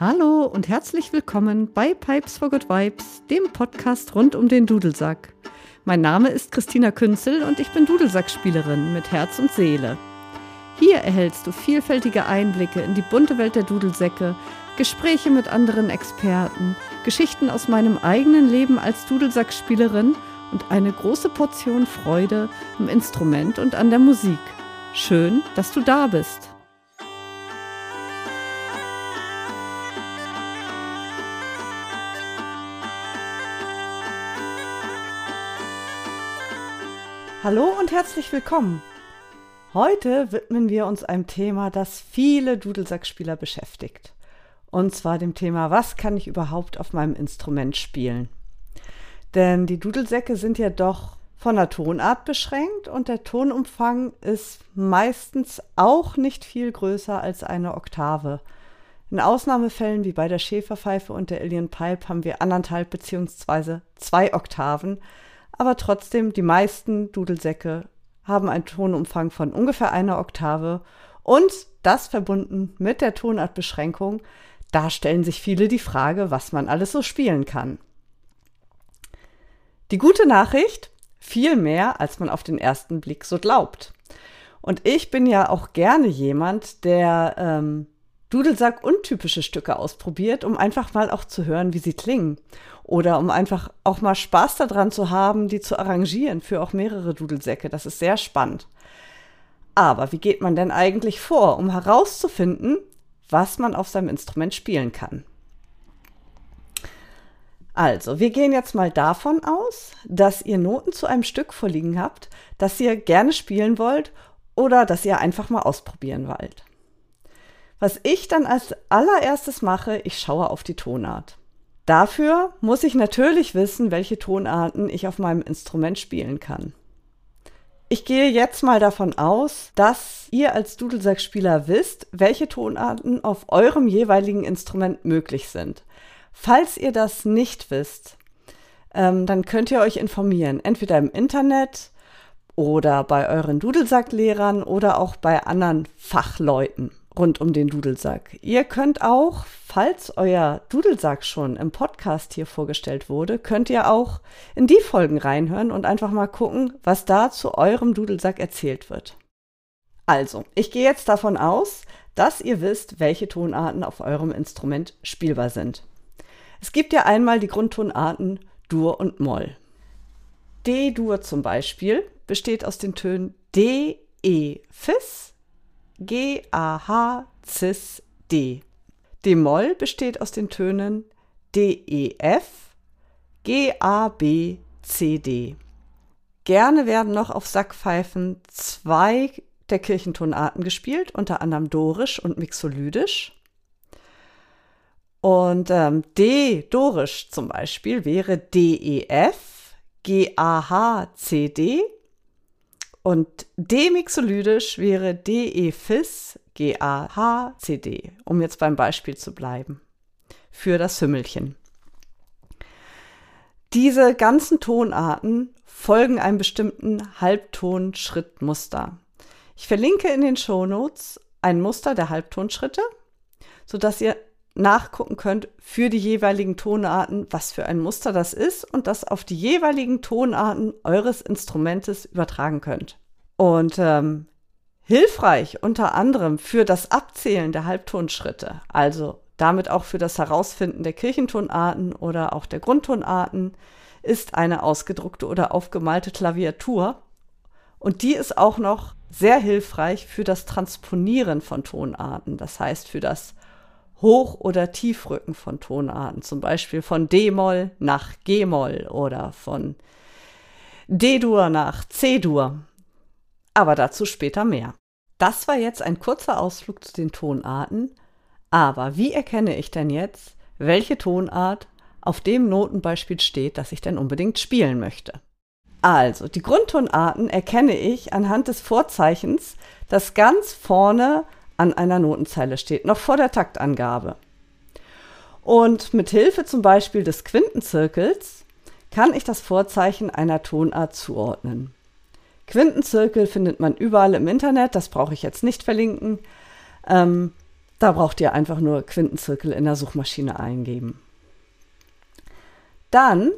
Hallo und herzlich willkommen bei Pipes for Good Vibes, dem Podcast rund um den Dudelsack. Mein Name ist Christina Künzel und ich bin Dudelsackspielerin mit Herz und Seele. Hier erhältst du vielfältige Einblicke in die bunte Welt der Dudelsäcke, Gespräche mit anderen Experten, Geschichten aus meinem eigenen Leben als Dudelsackspielerin und eine große Portion Freude am Instrument und an der Musik. Schön, dass du da bist. Hallo und herzlich willkommen. Heute widmen wir uns einem Thema, das viele Dudelsackspieler beschäftigt. Und zwar dem Thema, was kann ich überhaupt auf meinem Instrument spielen? Denn die Dudelsäcke sind ja doch von der Tonart beschränkt und der Tonumfang ist meistens auch nicht viel größer als eine Oktave. In Ausnahmefällen wie bei der Schäferpfeife und der Alien Pipe haben wir anderthalb bzw. zwei Oktaven, aber trotzdem, die meisten Dudelsäcke haben einen Tonumfang von ungefähr einer Oktave und das verbunden mit der Tonartbeschränkung, da stellen sich viele die Frage, was man alles so spielen kann. Die gute Nachricht, viel mehr, als man auf den ersten Blick so glaubt. Und ich bin ja auch gerne jemand, der ähm, Dudelsack untypische Stücke ausprobiert, um einfach mal auch zu hören, wie sie klingen. Oder um einfach auch mal Spaß daran zu haben, die zu arrangieren für auch mehrere Dudelsäcke. Das ist sehr spannend. Aber wie geht man denn eigentlich vor, um herauszufinden, was man auf seinem Instrument spielen kann? Also, wir gehen jetzt mal davon aus, dass ihr Noten zu einem Stück vorliegen habt, das ihr gerne spielen wollt oder das ihr einfach mal ausprobieren wollt. Was ich dann als allererstes mache, ich schaue auf die Tonart. Dafür muss ich natürlich wissen, welche Tonarten ich auf meinem Instrument spielen kann. Ich gehe jetzt mal davon aus, dass ihr als Dudelsackspieler wisst, welche Tonarten auf eurem jeweiligen Instrument möglich sind. Falls ihr das nicht wisst, ähm, dann könnt ihr euch informieren, entweder im Internet oder bei euren Dudelsacklehrern oder auch bei anderen Fachleuten rund um den Dudelsack. Ihr könnt auch, falls euer Dudelsack schon im Podcast hier vorgestellt wurde, könnt ihr auch in die Folgen reinhören und einfach mal gucken, was da zu eurem Dudelsack erzählt wird. Also, ich gehe jetzt davon aus, dass ihr wisst, welche Tonarten auf eurem Instrument spielbar sind. Es gibt ja einmal die Grundtonarten Dur und Moll. D-Dur zum Beispiel besteht aus den Tönen D, E, Fis, G, A, H, Cis, D. D-Moll besteht aus den Tönen D, E, F, G, A, B, C, D. Gerne werden noch auf Sackpfeifen zwei der Kirchentonarten gespielt, unter anderem Dorisch und Mixolydisch. Und ähm, D-Dorisch zum Beispiel wäre D, E, F, G, A, H, C, D und demixolydisch wäre DE-Fis G-A-H-C-D, um jetzt beim Beispiel zu bleiben, für das Hümmelchen. Diese ganzen Tonarten folgen einem bestimmten Halbtonschrittmuster. Ich verlinke in den Shownotes ein Muster der Halbtonschritte, sodass ihr nachgucken könnt für die jeweiligen Tonarten, was für ein Muster das ist und das auf die jeweiligen Tonarten eures Instrumentes übertragen könnt. Und ähm, hilfreich unter anderem für das Abzählen der Halbtonschritte, also damit auch für das Herausfinden der Kirchentonarten oder auch der Grundtonarten, ist eine ausgedruckte oder aufgemalte Klaviatur. Und die ist auch noch sehr hilfreich für das Transponieren von Tonarten, das heißt für das Hoch- oder Tiefrücken von Tonarten, zum Beispiel von D-Moll nach G-Moll oder von D-Dur nach C-Dur. Aber dazu später mehr. Das war jetzt ein kurzer Ausflug zu den Tonarten. Aber wie erkenne ich denn jetzt, welche Tonart auf dem Notenbeispiel steht, das ich denn unbedingt spielen möchte? Also, die Grundtonarten erkenne ich anhand des Vorzeichens, das ganz vorne an einer Notenzeile steht, noch vor der Taktangabe. Und mit Hilfe zum Beispiel des Quintenzirkels kann ich das Vorzeichen einer Tonart zuordnen. Quintenzirkel findet man überall im Internet, das brauche ich jetzt nicht verlinken. Ähm, Da braucht ihr einfach nur Quintenzirkel in der Suchmaschine eingeben. Dann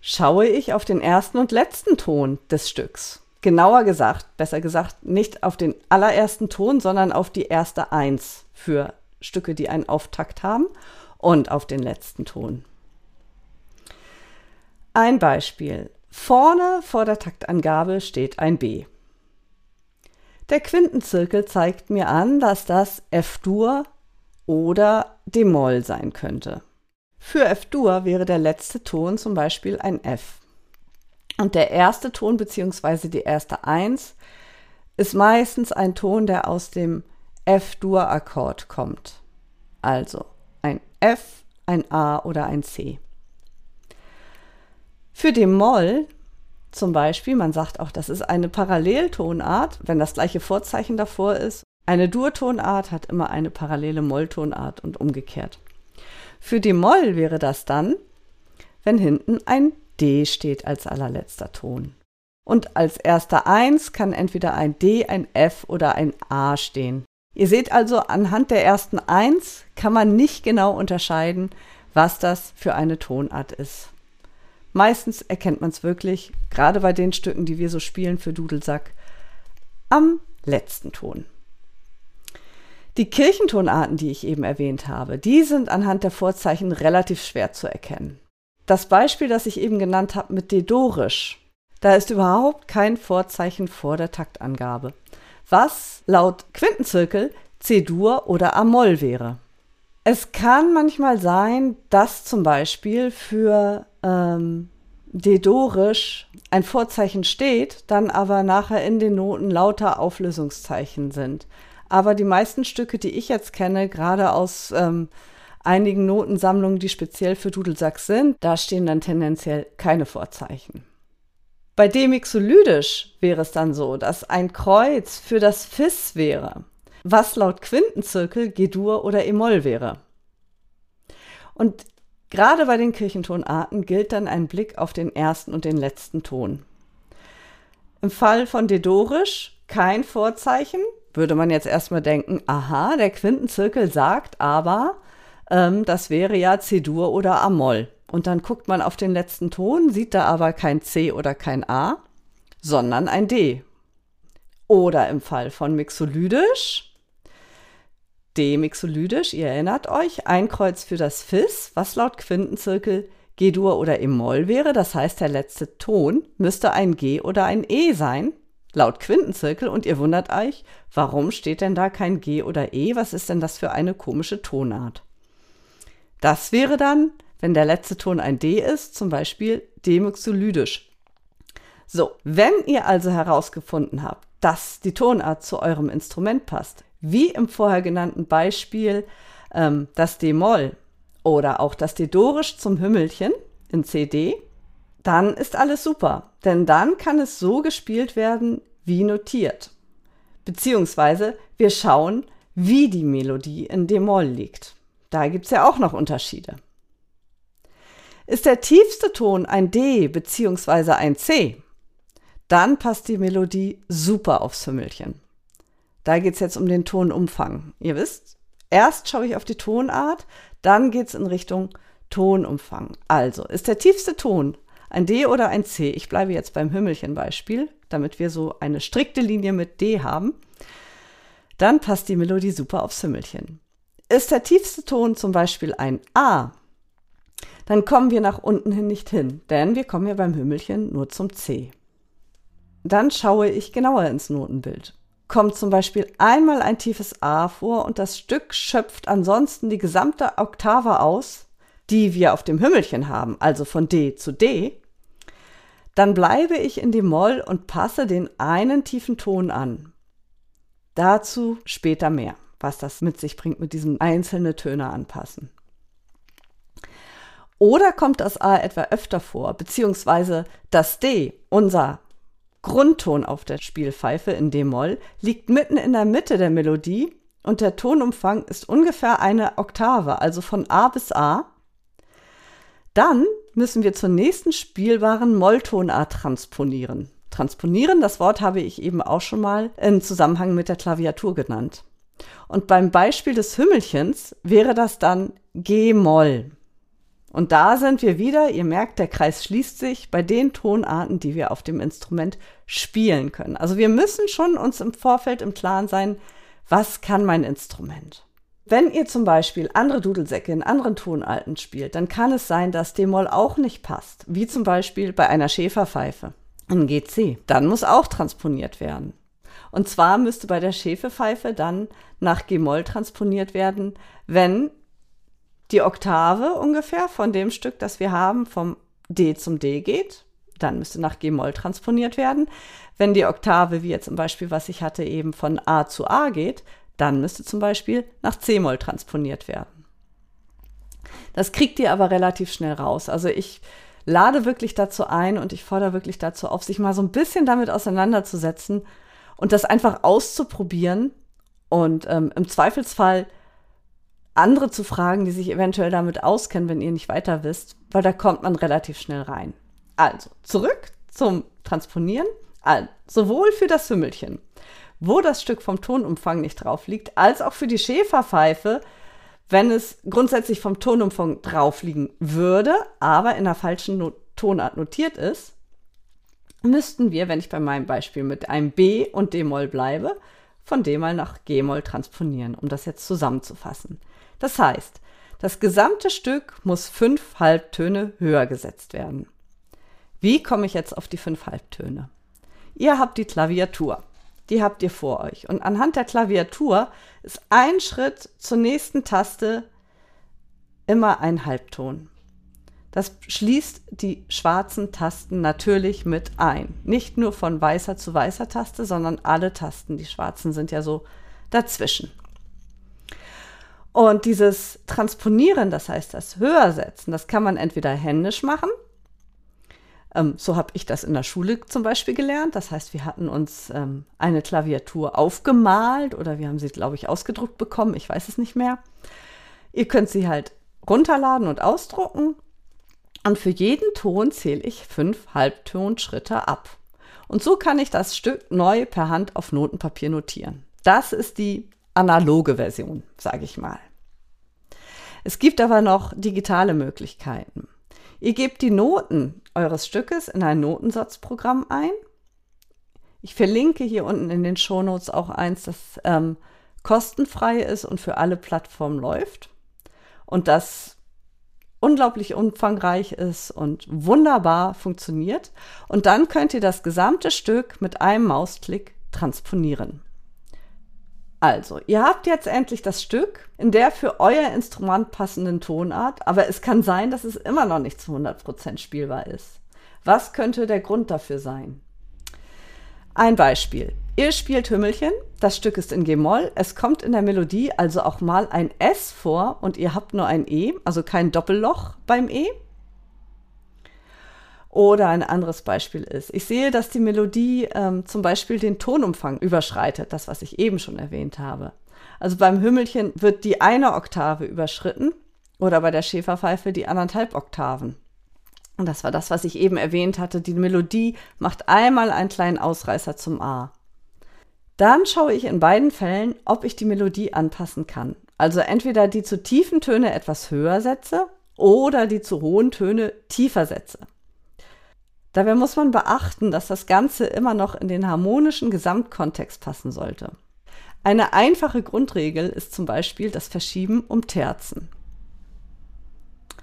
schaue ich auf den ersten und letzten Ton des Stücks. Genauer gesagt, besser gesagt, nicht auf den allerersten Ton, sondern auf die erste Eins für Stücke, die einen Auftakt haben und auf den letzten Ton. Ein Beispiel. Vorne vor der Taktangabe steht ein B. Der Quintenzirkel zeigt mir an, dass das F-Dur oder D-Moll sein könnte. Für F-Dur wäre der letzte Ton zum Beispiel ein F. Und der erste Ton bzw. die erste Eins ist meistens ein Ton, der aus dem F-Dur-Akkord kommt. Also ein F, ein A oder ein C. Für den Moll zum Beispiel, man sagt auch, das ist eine Paralleltonart, wenn das gleiche Vorzeichen davor ist. Eine Durtonart hat immer eine parallele Molltonart und umgekehrt. Für die Moll wäre das dann, wenn hinten ein D steht als allerletzter Ton. Und als erster Eins kann entweder ein D, ein F oder ein A stehen. Ihr seht also, anhand der ersten Eins kann man nicht genau unterscheiden, was das für eine Tonart ist. Meistens erkennt man es wirklich, gerade bei den Stücken, die wir so spielen für Dudelsack, am letzten Ton. Die Kirchentonarten, die ich eben erwähnt habe, die sind anhand der Vorzeichen relativ schwer zu erkennen. Das Beispiel, das ich eben genannt habe mit D-Dorisch, da ist überhaupt kein Vorzeichen vor der Taktangabe was laut Quintenzirkel C-Dur oder A-Moll wäre. Es kann manchmal sein, dass zum Beispiel für ähm, D-Dorisch ein Vorzeichen steht, dann aber nachher in den Noten lauter Auflösungszeichen sind. Aber die meisten Stücke, die ich jetzt kenne, gerade aus ähm, einigen Notensammlungen, die speziell für Dudelsack sind, da stehen dann tendenziell keine Vorzeichen. Bei Demixolydisch wäre es dann so, dass ein Kreuz für das Fis wäre, was laut Quintenzirkel G-Dur oder E-Moll wäre. Und gerade bei den Kirchentonarten gilt dann ein Blick auf den ersten und den letzten Ton. Im Fall von Dedorisch kein Vorzeichen, würde man jetzt erstmal denken, aha, der Quintenzirkel sagt aber, ähm, das wäre ja C-Dur oder A-Moll. Und dann guckt man auf den letzten Ton, sieht da aber kein C oder kein A, sondern ein D. Oder im Fall von Mixolydisch, D-Mixolydisch, ihr erinnert euch, ein Kreuz für das Fis, was laut Quintenzirkel G-Dur oder E-Moll wäre. Das heißt, der letzte Ton müsste ein G oder ein E sein, laut Quintenzirkel. Und ihr wundert euch, warum steht denn da kein G oder E? Was ist denn das für eine komische Tonart? Das wäre dann wenn der letzte Ton ein D ist, zum Beispiel demyxolydisch. So, wenn ihr also herausgefunden habt, dass die Tonart zu eurem Instrument passt, wie im vorher genannten Beispiel ähm, das D-Moll oder auch das D-Dorisch zum Hümmelchen in CD, dann ist alles super, denn dann kann es so gespielt werden wie notiert. Beziehungsweise wir schauen, wie die Melodie in D-Moll liegt. Da gibt es ja auch noch Unterschiede. Ist der tiefste Ton ein D bzw. ein C, dann passt die Melodie super aufs Hümmelchen. Da geht es jetzt um den Tonumfang. Ihr wisst, erst schaue ich auf die Tonart, dann geht es in Richtung Tonumfang. Also, ist der tiefste Ton ein D oder ein C? Ich bleibe jetzt beim Hümmelchen-Beispiel, damit wir so eine strikte Linie mit D haben. Dann passt die Melodie super aufs Hümmelchen. Ist der tiefste Ton zum Beispiel ein A, dann kommen wir nach unten hin nicht hin, denn wir kommen ja beim Hümmelchen nur zum C. Dann schaue ich genauer ins Notenbild. Kommt zum Beispiel einmal ein tiefes A vor und das Stück schöpft ansonsten die gesamte Oktave aus, die wir auf dem Hümmelchen haben, also von D zu D, dann bleibe ich in dem Moll und passe den einen tiefen Ton an. Dazu später mehr, was das mit sich bringt mit diesem einzelne Töne anpassen. Oder kommt das A etwa öfter vor, beziehungsweise das D, unser Grundton auf der Spielpfeife in D-Moll, liegt mitten in der Mitte der Melodie und der Tonumfang ist ungefähr eine Oktave, also von A bis A. Dann müssen wir zur nächsten spielbaren Molltonart transponieren. Transponieren, das Wort habe ich eben auch schon mal im Zusammenhang mit der Klaviatur genannt. Und beim Beispiel des Hümmelchens wäre das dann G-Moll. Und da sind wir wieder, ihr merkt, der Kreis schließt sich bei den Tonarten, die wir auf dem Instrument spielen können. Also wir müssen schon uns im Vorfeld im Klaren sein, was kann mein Instrument. Wenn ihr zum Beispiel andere Dudelsäcke in anderen Tonarten spielt, dann kann es sein, dass D-Moll auch nicht passt, wie zum Beispiel bei einer Schäferpfeife in GC. Dann muss auch transponiert werden. Und zwar müsste bei der Schäferpfeife dann nach G-Moll transponiert werden, wenn die Oktave ungefähr von dem Stück, das wir haben, vom D zum D geht. Dann müsste nach G-Moll transponiert werden. Wenn die Oktave, wie jetzt zum Beispiel, was ich hatte, eben von A zu A geht, dann müsste zum Beispiel nach C-Moll transponiert werden. Das kriegt ihr aber relativ schnell raus. Also ich lade wirklich dazu ein und ich fordere wirklich dazu auf, sich mal so ein bisschen damit auseinanderzusetzen und das einfach auszuprobieren und ähm, im Zweifelsfall andere zu fragen, die sich eventuell damit auskennen, wenn ihr nicht weiter wisst, weil da kommt man relativ schnell rein. Also, zurück zum Transponieren. Also, sowohl für das Hümmelchen, wo das Stück vom Tonumfang nicht drauf liegt, als auch für die Schäferpfeife, wenn es grundsätzlich vom Tonumfang drauf liegen würde, aber in der falschen Not Tonart notiert ist, müssten wir, wenn ich bei meinem Beispiel mit einem B und D-Moll bleibe, von D-Moll nach G-Moll transponieren, um das jetzt zusammenzufassen. Das heißt, das gesamte Stück muss fünf Halbtöne höher gesetzt werden. Wie komme ich jetzt auf die fünf Halbtöne? Ihr habt die Klaviatur. Die habt ihr vor euch. Und anhand der Klaviatur ist ein Schritt zur nächsten Taste immer ein Halbton. Das schließt die schwarzen Tasten natürlich mit ein. Nicht nur von weißer zu weißer Taste, sondern alle Tasten. Die schwarzen sind ja so dazwischen. Und dieses Transponieren, das heißt das Höhersetzen, das kann man entweder händisch machen. Ähm, so habe ich das in der Schule zum Beispiel gelernt. Das heißt, wir hatten uns ähm, eine Klaviatur aufgemalt oder wir haben sie, glaube ich, ausgedruckt bekommen. Ich weiß es nicht mehr. Ihr könnt sie halt runterladen und ausdrucken. Und für jeden Ton zähle ich fünf Halbtonschritte ab. Und so kann ich das Stück neu per Hand auf Notenpapier notieren. Das ist die analoge Version, sage ich mal. Es gibt aber noch digitale Möglichkeiten. Ihr gebt die Noten eures Stückes in ein Notensatzprogramm ein. Ich verlinke hier unten in den Shownotes auch eins, das ähm, kostenfrei ist und für alle Plattformen läuft und das unglaublich umfangreich ist und wunderbar funktioniert. Und dann könnt ihr das gesamte Stück mit einem Mausklick transponieren. Also, ihr habt jetzt endlich das Stück in der für euer Instrument passenden Tonart, aber es kann sein, dass es immer noch nicht zu 100% spielbar ist. Was könnte der Grund dafür sein? Ein Beispiel. Ihr spielt Hümmelchen, das Stück ist in G-Moll, es kommt in der Melodie also auch mal ein S vor und ihr habt nur ein E, also kein Doppelloch beim E. Oder ein anderes Beispiel ist, ich sehe, dass die Melodie ähm, zum Beispiel den Tonumfang überschreitet, das, was ich eben schon erwähnt habe. Also beim Hümmelchen wird die eine Oktave überschritten oder bei der Schäferpfeife die anderthalb Oktaven. Und das war das, was ich eben erwähnt hatte. Die Melodie macht einmal einen kleinen Ausreißer zum A. Dann schaue ich in beiden Fällen, ob ich die Melodie anpassen kann. Also entweder die zu tiefen Töne etwas höher setze oder die zu hohen Töne tiefer setze. Dabei muss man beachten, dass das Ganze immer noch in den harmonischen Gesamtkontext passen sollte. Eine einfache Grundregel ist zum Beispiel das Verschieben um Terzen.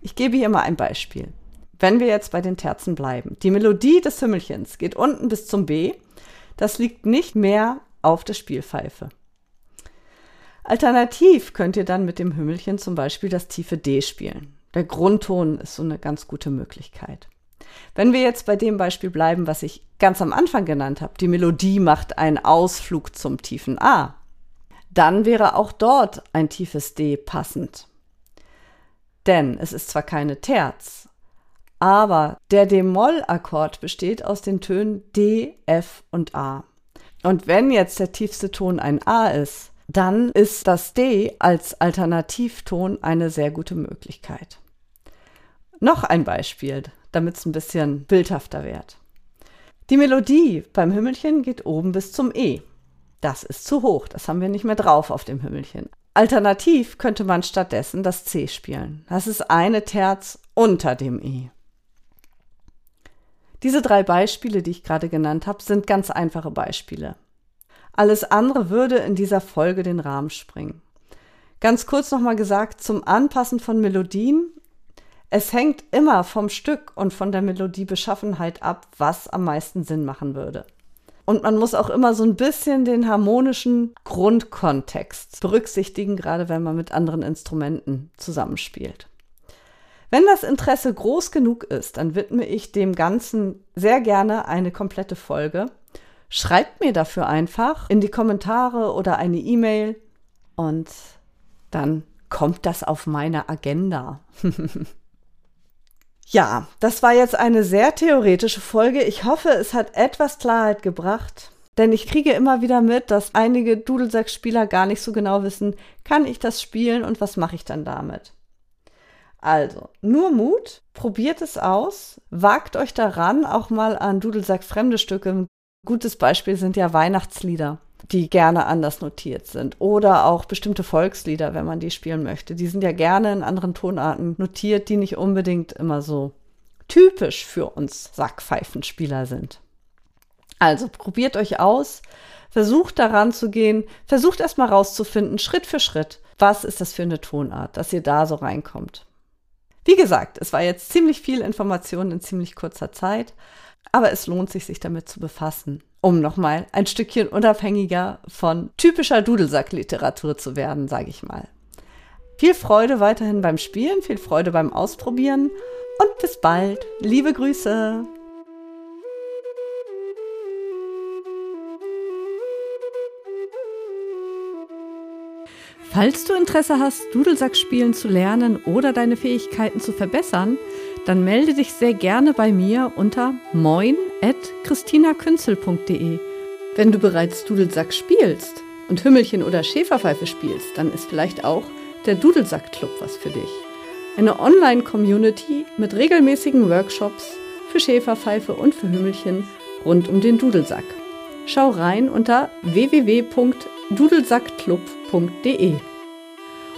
Ich gebe hier mal ein Beispiel. Wenn wir jetzt bei den Terzen bleiben. Die Melodie des Hümmelchens geht unten bis zum B. Das liegt nicht mehr auf der Spielpfeife. Alternativ könnt ihr dann mit dem Hümmelchen zum Beispiel das tiefe D spielen. Der Grundton ist so eine ganz gute Möglichkeit. Wenn wir jetzt bei dem Beispiel bleiben, was ich ganz am Anfang genannt habe, die Melodie macht einen Ausflug zum tiefen A, dann wäre auch dort ein tiefes D passend. Denn es ist zwar keine Terz, aber der D-Moll-Akkord besteht aus den Tönen D, F und A. Und wenn jetzt der tiefste Ton ein A ist, dann ist das D als Alternativton eine sehr gute Möglichkeit. Noch ein Beispiel damit es ein bisschen bildhafter wird. Die Melodie beim Hümmelchen geht oben bis zum E. Das ist zu hoch, das haben wir nicht mehr drauf auf dem Hümmelchen. Alternativ könnte man stattdessen das C spielen. Das ist eine Terz unter dem E. Diese drei Beispiele, die ich gerade genannt habe, sind ganz einfache Beispiele. Alles andere würde in dieser Folge den Rahmen springen. Ganz kurz nochmal gesagt, zum Anpassen von Melodien. Es hängt immer vom Stück und von der Melodiebeschaffenheit ab, was am meisten Sinn machen würde. Und man muss auch immer so ein bisschen den harmonischen Grundkontext berücksichtigen, gerade wenn man mit anderen Instrumenten zusammenspielt. Wenn das Interesse groß genug ist, dann widme ich dem Ganzen sehr gerne eine komplette Folge. Schreibt mir dafür einfach in die Kommentare oder eine E-Mail und dann kommt das auf meine Agenda. Ja, das war jetzt eine sehr theoretische Folge. Ich hoffe, es hat etwas Klarheit gebracht. Denn ich kriege immer wieder mit, dass einige Dudelsack-Spieler gar nicht so genau wissen, kann ich das spielen und was mache ich dann damit? Also, nur Mut, probiert es aus, wagt euch daran, auch mal an Dudelsack fremde Stücke. Ein gutes Beispiel sind ja Weihnachtslieder die gerne anders notiert sind. Oder auch bestimmte Volkslieder, wenn man die spielen möchte. Die sind ja gerne in anderen Tonarten notiert, die nicht unbedingt immer so typisch für uns Sackpfeifenspieler sind. Also probiert euch aus, versucht daran zu gehen, versucht erstmal rauszufinden, Schritt für Schritt, was ist das für eine Tonart, dass ihr da so reinkommt. Wie gesagt, es war jetzt ziemlich viel Information in ziemlich kurzer Zeit, aber es lohnt sich, sich damit zu befassen um nochmal ein Stückchen unabhängiger von typischer Dudelsackliteratur zu werden, sage ich mal. Viel Freude weiterhin beim Spielen, viel Freude beim Ausprobieren und bis bald. Liebe Grüße. Falls du Interesse hast, Dudelsack spielen zu lernen oder deine Fähigkeiten zu verbessern, dann melde dich sehr gerne bei mir unter moin.christinakünzel.de. Wenn du bereits Dudelsack spielst und Hümmelchen oder Schäferpfeife spielst, dann ist vielleicht auch der Dudelsack-Club was für dich. Eine Online-Community mit regelmäßigen Workshops für Schäferpfeife und für Hümmelchen rund um den Dudelsack. Schau rein unter www.dudelsackclub.de.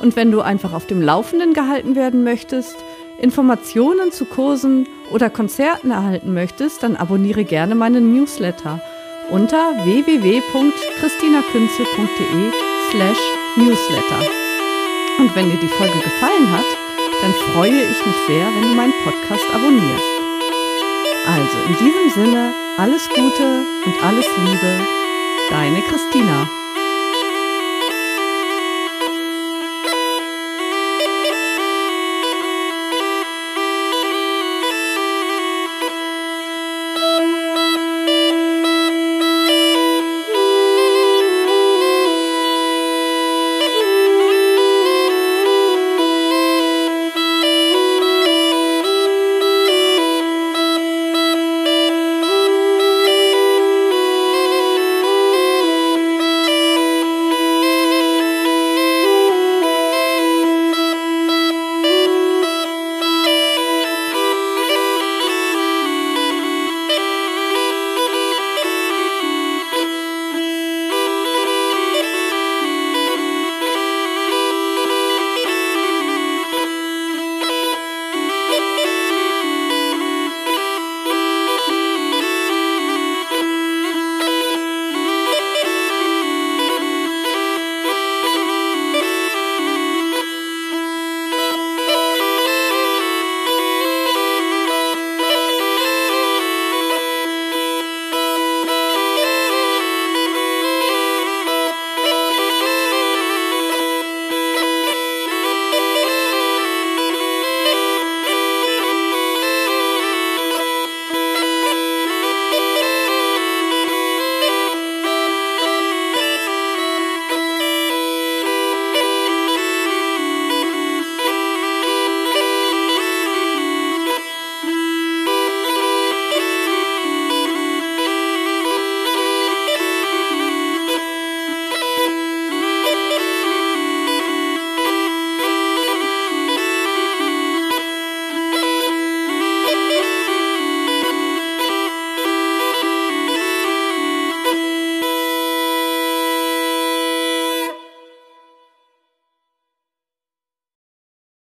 Und wenn du einfach auf dem Laufenden gehalten werden möchtest, Informationen zu Kursen oder Konzerten erhalten möchtest, dann abonniere gerne meinen Newsletter unter www.christinakünzel.de slash newsletter. Und wenn dir die Folge gefallen hat, dann freue ich mich sehr, wenn du meinen Podcast abonnierst. Also in diesem Sinne, alles Gute und alles Liebe, deine Christina.